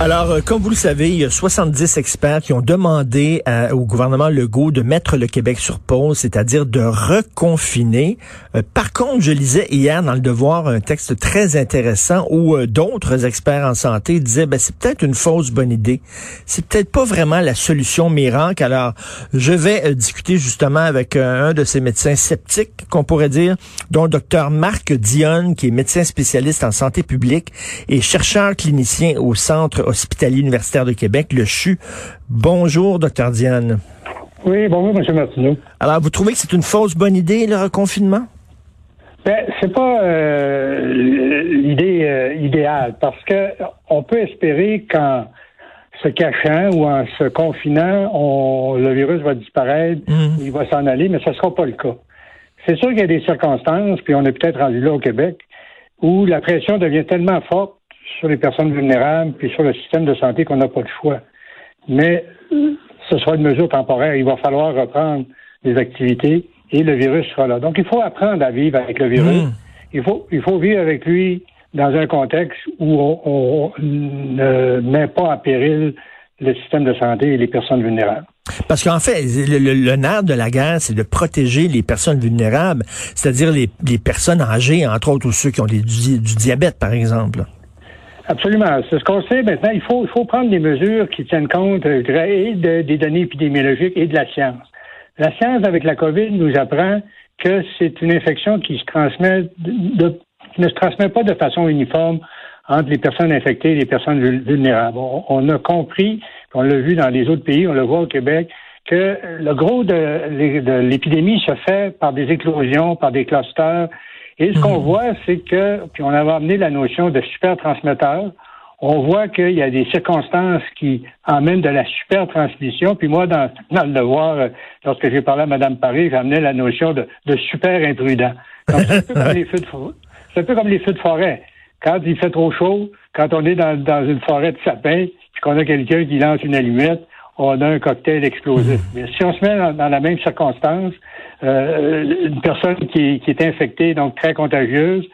Alors, euh, comme vous le savez, il y a 70 experts qui ont demandé au gouvernement Legault de mettre le Québec sur pause, c'est-à-dire de reconfiner. Euh, par contre, je lisais hier dans le Devoir un texte très intéressant où euh, d'autres experts en santé disaient, ben, c'est peut-être une fausse bonne idée. C'est peut-être pas vraiment la solution miracle. Alors, je vais discuter justement avec un de ces médecins sceptiques, qu'on pourrait dire, dont le docteur Marc Dionne, qui est médecin spécialiste en santé publique et chercheur clinicien au Centre hospitalier universitaire de Québec, le CHU. Bonjour, docteur Diane. Oui, bonjour, M. Martineau. Alors, vous trouvez que c'est une fausse bonne idée, le reconfinement? Ben, c'est pas euh, l'idée euh, idéale parce que on peut espérer qu'en se cachant ou en se confinant, on, le virus va disparaître, mmh. il va s'en aller, mais ce ne sera pas le cas. C'est sûr qu'il y a des circonstances, puis on est peut-être rendu là au Québec, où la pression devient tellement forte sur les personnes vulnérables puis sur le système de santé qu'on n'a pas le choix. Mais ce sera une mesure temporaire. Il va falloir reprendre les activités et le virus sera là. Donc, il faut apprendre à vivre avec le virus. Hmm. Il, faut, il faut vivre avec lui dans un contexte où on, ne met pas en péril le système de santé et les personnes vulnérables. Parce qu'en fait, le, nerf de la guerre, c'est de protéger les personnes vulnérables, c'est-à-dire les, personnes âgées, entre autres, ou ceux qui ont du diabète, par exemple. Absolument. C'est ce qu'on sait maintenant. Il faut, il faut prendre des mesures qui tiennent compte euh, et des données épidémiologiques et de la science. La science avec la COVID nous apprend que c'est une infection qui se transmet de, ne se transmet pas de façon uniforme entre les personnes infectées et les personnes vulnérables. On, a compris, on l'a vu dans les autres pays, on le voit au Québec, que le gros de l'épidémie se fait par des éclosions, par des clusters, et ce qu'on mhm. voit, c'est que, puis on avait amené la notion de super transmetteur, on voit qu'il y a des circonstances qui emmènent de la super transmission. Puis moi, dans, dans le devoir, euh, lorsque j'ai parlé à Mme Paris, j'ai amené la notion de, super imprudent. c'est un, peu comme les feux de c'est un peu comme les feux de forêt. Quand il fait trop chaud, quand on est dans, dans une forêt de sapins, puis qu'on a quelqu'un qui lance une allumette, on a un cocktail explosif. Mhm. Mais si on se met dans, la même circonstance, euh, une personne qui, est infectée, donc très contagieuse,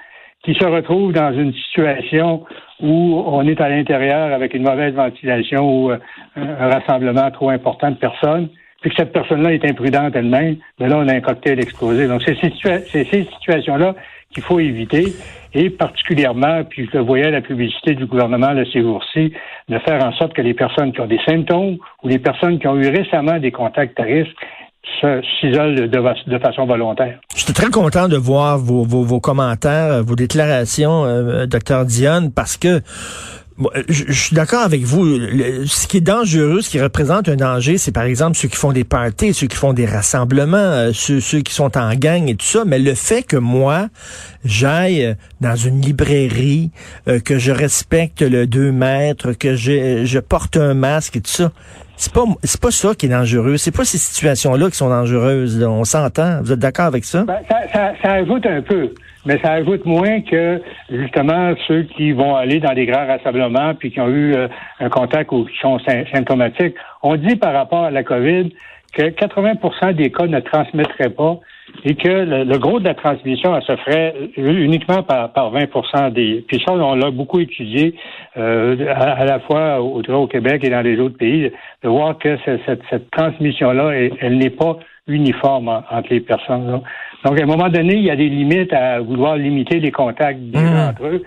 qui se retrouve dans une situation où on est à l'intérieur avec une mauvaise ventilation ou euh, un rassemblement trop important de personnes, puis que cette personne-là est imprudente elle-même, mais là, on a un cocktail explosé. Donc, c'est ces, ces situations-là qu'il faut éviter, et particulièrement, puis je le voyais la publicité du gouvernement le ces jours-ci, de faire en sorte que les personnes qui ont des symptômes ou les personnes qui ont eu récemment des contacts à risque s'isolent de, de, façon volontaire. J'étais très content de voir vos, vos, commentaires, vos déclarations, euh, docteur Dionne, parce que je, suis d'accord avec vous. ce qui est dangereux, ce qui représente un danger, c'est par exemple ceux qui font des parties, ceux qui font des rassemblements, euh, ceux, qui sont en gang et tout ça. Mais le fait que moi, j'aille dans une librairie, euh, que je respecte le 2 mètres, que je, je porte un masque et tout ça, c'est pas c'est pas ça qui est dangereux. C'est pas ces situations-là qui sont dangereuses. On s'entend. Vous êtes d'accord avec ça? Ben, ça, ça? ça, ajoute un peu, mais ça ajoute moins que justement ceux qui vont aller dans des grands rassemblements puis qui ont eu euh, un contact ou qui sont symptomatiques. On dit par rapport à la COVID que 80% des cas ne transmettraient pas et que le, gros de la transmission, elle se ferait uniquement par, par 20% des... Puis ça, on l'a beaucoup étudié euh, à, la fois au, au Québec et dans les autres pays, de voir que cette transmission-là, elle, n'est pas uniforme entre les personnes. Donc, à un moment donné, il y a des limites à vouloir limiter les contacts des mmh. entre eux.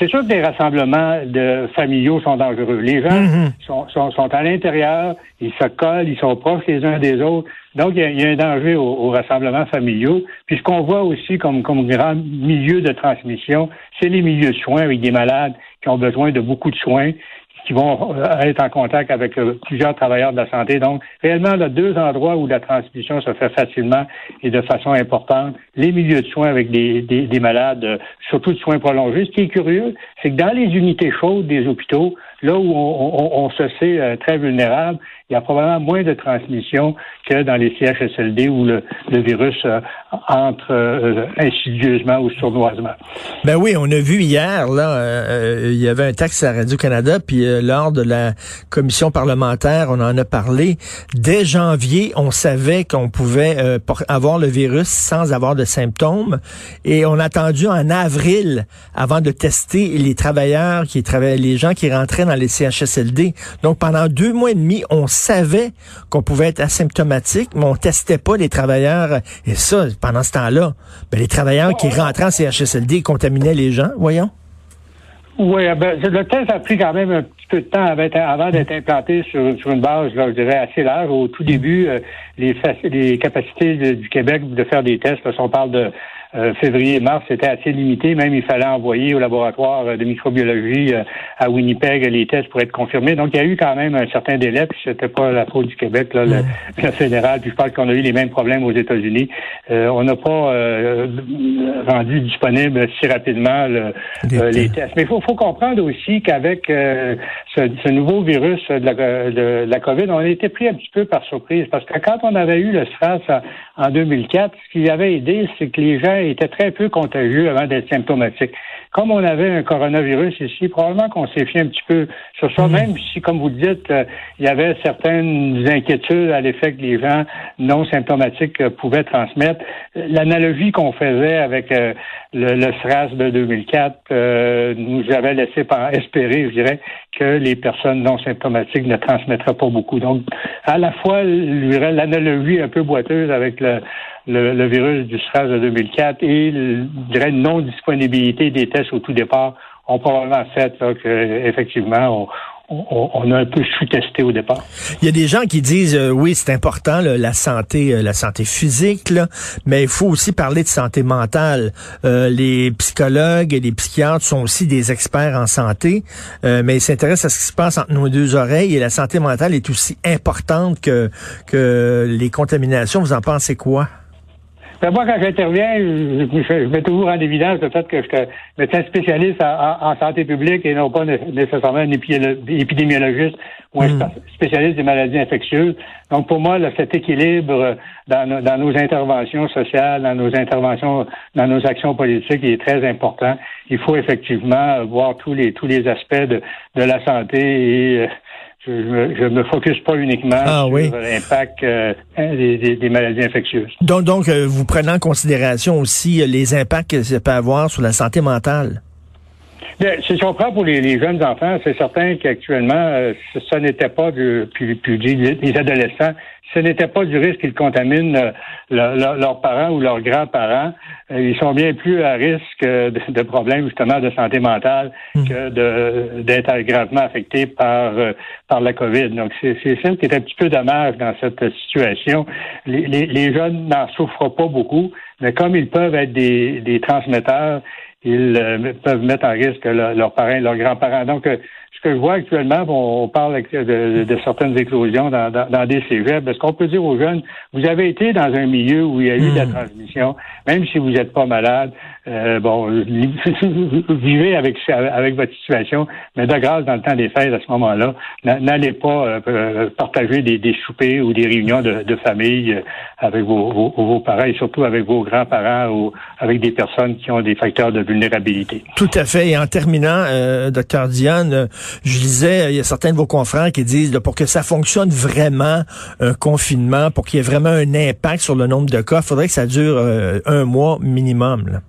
C'est sûr que les rassemblements de familiaux sont dangereux. Les gens mhm. sont, sont, sont, à l'intérieur, ils se collent, ils sont proches les uns des autres. Donc, il y a, un danger aux, rassemblements familiaux. Puis ce qu'on voit aussi comme, comme grand milieu de transmission, c'est les milieux de soins avec des malades qui ont besoin de beaucoup de soins qui vont euh, être en contact avec euh, plusieurs travailleurs de la santé. Donc, réellement, là, deux endroits où la transmission se fait facilement et de façon importante, les milieux de soins avec des, des, malades, euh, surtout de soins prolongés. Ce qui est curieux, c'est que dans les unités chaudes des hôpitaux, là où on, se sait euh, très vulnérable, il y a probablement moins de transmission que dans les CHSLD où le, virus euh, entre euh, insidieusement ou sournoisement. Ben oui, on a vu hier, là, il y avait un texte à Radio-Canada, puis lors de la commission parlementaire, on en a parlé. Dès janvier, on savait qu'on pouvait avoir le virus sans avoir de symptômes, et on a attendu en avril avant de tester les travailleurs qui les gens qui rentraient les CHSLD. Donc pendant deux mois et demi, on savait qu'on pouvait être asymptomatique, mais on testait pas les travailleurs. Et ça, pendant ce temps-là, ben, les travailleurs qui rentraient en CHSLD contaminaient les gens, voyons. Oui, eh ben, le test a pris quand même un petit peu de temps avant d'être implanté sur, une base, je dirais, assez large. Au tout début, euh, les, capacités du Québec de faire des tests, si on parle de euh, février mars, c'était assez limité. Même, il fallait envoyer au laboratoire de microbiologie euh, à Winnipeg les tests pour être confirmés. Donc, il y a eu quand même un certain délai, puis c'était pas la faute du Québec, là, le, fédéral. Puis je pense qu'on a eu les mêmes problèmes aux États-Unis. Euh, on n'a pas rendu disponible si rapidement les tests. Mais il faut, comprendre aussi qu'avec ce, nouveau virus de la, de la, COVID, on a été pris un petit peu par surprise. Parce que quand on avait eu le SRAS en 2004, ce qui avait aidé, c'est que les gens étaient très peu contagieux avant d'être symptomatiques. Comme on avait un coronavirus ici, probablement qu'on s'est fié un petit peu sur ça, hmm. même si, comme vous le dites, euh, il y avait certaines inquiétudes à l'effet que les gens non symptomatiques euh, pouvaient transmettre. L'analogie qu'on faisait avec euh, le, le, SRAS de 2004 nous avait laissé espérer, je dirais, que les personnes non symptomatiques ne transmettraient pas beaucoup. Donc, à la fois, l'analogie un peu boiteuse avec le, le, virus du SRAS de 2004 et, dirais, non-disponibilité des tests au tout départ ont probablement fait que, effectivement, on, a un peu sous-testé au départ. Il y a des gens qui disent euh, oui, c'est important la santé, euh, la santé physique, mais il faut aussi parler de santé mentale. Euh, les psychologues et les psychiatres sont aussi des experts en santé, mais ils s'intéressent à ce qui se passe entre nos deux oreilles et la santé mentale est aussi importante que que les contaminations. Vous en pensez quoi? Ben, moi, quand j'interviens, je, mets toujours en évidence le fait que je suis médecin spécialiste en, santé publique et non pas nécessairement un épidémiologiste ou un hmm. spécialiste des maladies infectieuses. Donc, pour moi, cet équilibre dans, dans, nos interventions sociales, dans nos interventions, dans nos actions politiques, il est très important. Il faut effectivement voir tous les tous les aspects de, de la santé et euh, je, ne me focus pas uniquement ah sur l'impact euh, hein, des, maladies infectieuses. Donc, donc euh, vous prenez en considération aussi euh, les impacts que ça peut avoir sur la santé mentale? Bien, si on prend pour les, jeunes enfants, c'est certain qu'actuellement, ce, n'était pas du, puis, puis les adolescents, ce n'était pas du risque qu'ils contaminent leurs parents ou leurs grands-parents. Ils sont bien plus à risque de, problèmes justement de santé mentale hmm. que d'être gravement affectés par par la COVID. Donc c'est ça qui est un petit peu dommage dans cette situation. Les, les, jeunes n'en souffrent pas beaucoup, mais comme ils peuvent être des, des transmetteurs, ils euh, peuvent mettre en risque leurs parents, leurs grands-parents. Donc ce que je vois actuellement, on parle de, certaines éclosions dans, dans, des cégeps. Est-ce qu'on peut dire aux jeunes, vous avez été dans un milieu où il y a eu de la hmm. transmission, même si vous n'êtes pas malade, euh, bon, vivez avec, avec votre situation, mais de grâce, dans le temps des fêtes, à ce moment-là, n'allez pas euh, euh, partager des, des, soupers ou des réunions de, de famille avec vos, vos, vos, parents et surtout avec vos grands-parents ou avec des personnes qui ont des facteurs de vulnérabilité. Tout à fait. Et en terminant, euh, docteur Diane, je disais, il y a certains de vos confrères qui disent, pour que ça fonctionne vraiment, un confinement, pour qu'il y ait vraiment un impact sur le nombre de cas, il faudrait que ça dure euh, un mois minimum. Là.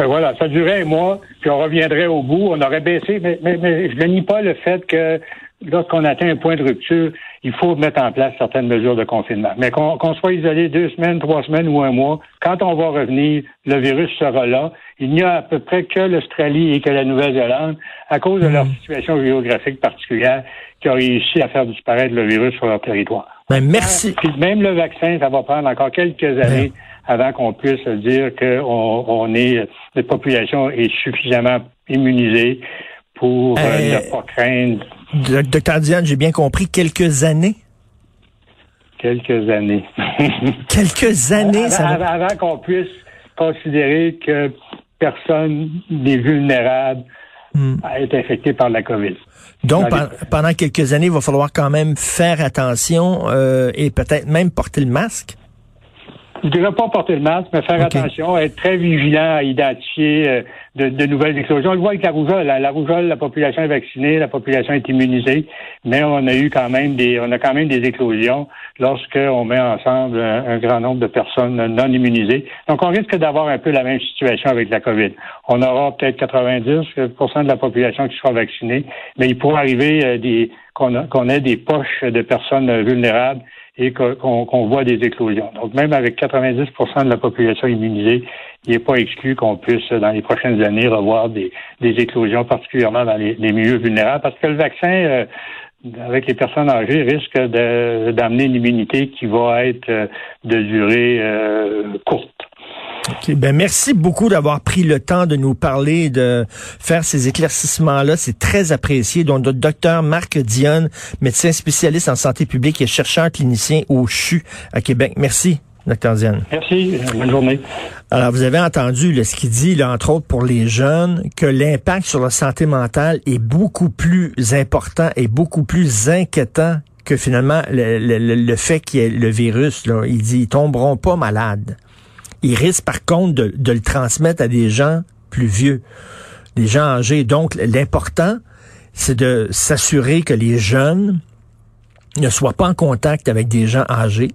Ben voilà, ça durait un mois, puis on reviendrait au bout, on aurait baissé, mais, mais, je ne nie pas le fait que lorsqu'on atteint un point de rupture, il faut mettre en place certaines mesures de confinement. Mais qu'on soit isolé deux semaines, trois semaines ou un mois, quand on va revenir, le virus sera là. Il n'y a à peu près que l'Australie et que la Nouvelle-Zélande, à cause de leur hmm. situation géographique particulière, qui ont réussi à faire disparaître le virus sur leur territoire. Ben, merci. Puis même le vaccin, ça va prendre encore quelques années avant qu'on puisse dire qu'on on est, notre population est suffisamment immunisée pour euh, ne pas craindre. Docteur Diane, j'ai bien compris, quelques années? Quelques années. quelques années, avant, ça Avant qu'on puisse considérer que personne n'est vulnérable à être infectés par la COVID. Donc, pendant quelques années, il va falloir quand même faire attention euh, et peut-être même porter le masque. Je ne dirais pas porter le masque, mais faire attention, être très vigilant à identifier euh, de, nouvelles éclosions. On le voit avec la rougeole. La, rougeole, la population est vaccinée, la population est immunisée, mais on a eu quand même des, on a quand même des éclosions lorsqu'on met ensemble un, grand nombre de personnes non immunisées. Donc, on risque d'avoir un peu la même situation avec la COVID. On aura peut-être 90% de la population qui sera vaccinée, mais il pourrait arriver euh, des, qu'on ait des poches de personnes vulnérables et qu'on voit des éclosions. Donc, même avec 90% de la population immunisée, il n'est pas exclu qu'on puisse, dans les prochaines années, revoir des, éclosions, particulièrement dans les, milieux vulnérables, parce que le vaccin, euh, avec les personnes âgées, risque d'amener une immunité qui va être euh, de durée euh, courte ben merci beaucoup d'avoir pris le temps de nous parler, de faire ces éclaircissements-là. C'est très apprécié. Donc, le docteur Marc Dionne, médecin spécialiste en santé publique et chercheur clinicien au CHU à Québec. Merci. Docteur Dionne. Merci. Bonne journée. Alors, vous avez entendu ce qu'il dit, là, entre autres pour les jeunes, que l'impact sur la santé mentale est beaucoup plus important et beaucoup plus inquiétant que finalement le, le fait qu'il y ait le virus. Là. Il dit, ils tomberont pas malades il risque par contre de, le transmettre à des gens plus vieux, des gens âgés. Donc, l'important, c'est de s'assurer que les jeunes ne soient pas en contact avec des gens âgés,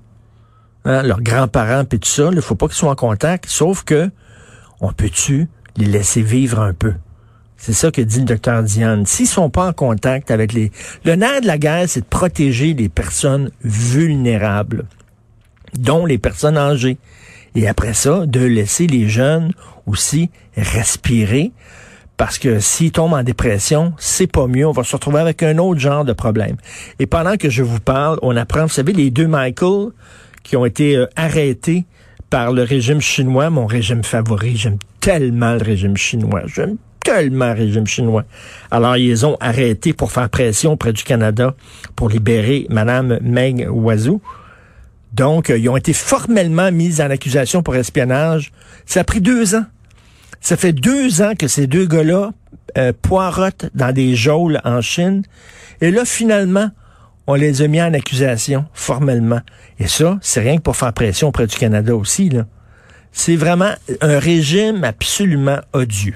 hein, leurs grands-parents et tout ça. Il ne faut pas qu'ils soient en contact, sauf que on peut-tu les laisser vivre un peu? C'est ça que dit le docteur Diane. S'ils sont pas en contact avec les... Le nerf de la guerre, c'est de protéger les personnes vulnérables, dont les personnes âgées. Et après ça, de laisser les jeunes aussi respirer. Parce que s'ils tombent en dépression, c'est pas mieux. On va se retrouver avec un autre genre de problème. Et pendant que je vous parle, on apprend, vous savez, les deux Michael qui ont été euh, arrêtés par le régime chinois, mon régime favori. J'aime tellement le régime chinois. J'aime tellement le régime chinois. Alors, ils les ont arrêtés pour faire pression auprès du Canada pour libérer Madame Meng Wazou. Donc, euh, ils ont été formellement mis en accusation pour espionnage. Ça a pris deux ans. Ça fait deux ans que ces deux gars-là euh, poirotent dans des geôles en Chine. Et là, finalement, on les a mis en accusation formellement. Et ça, c'est rien que pour faire pression auprès du Canada aussi. C'est vraiment un régime absolument odieux.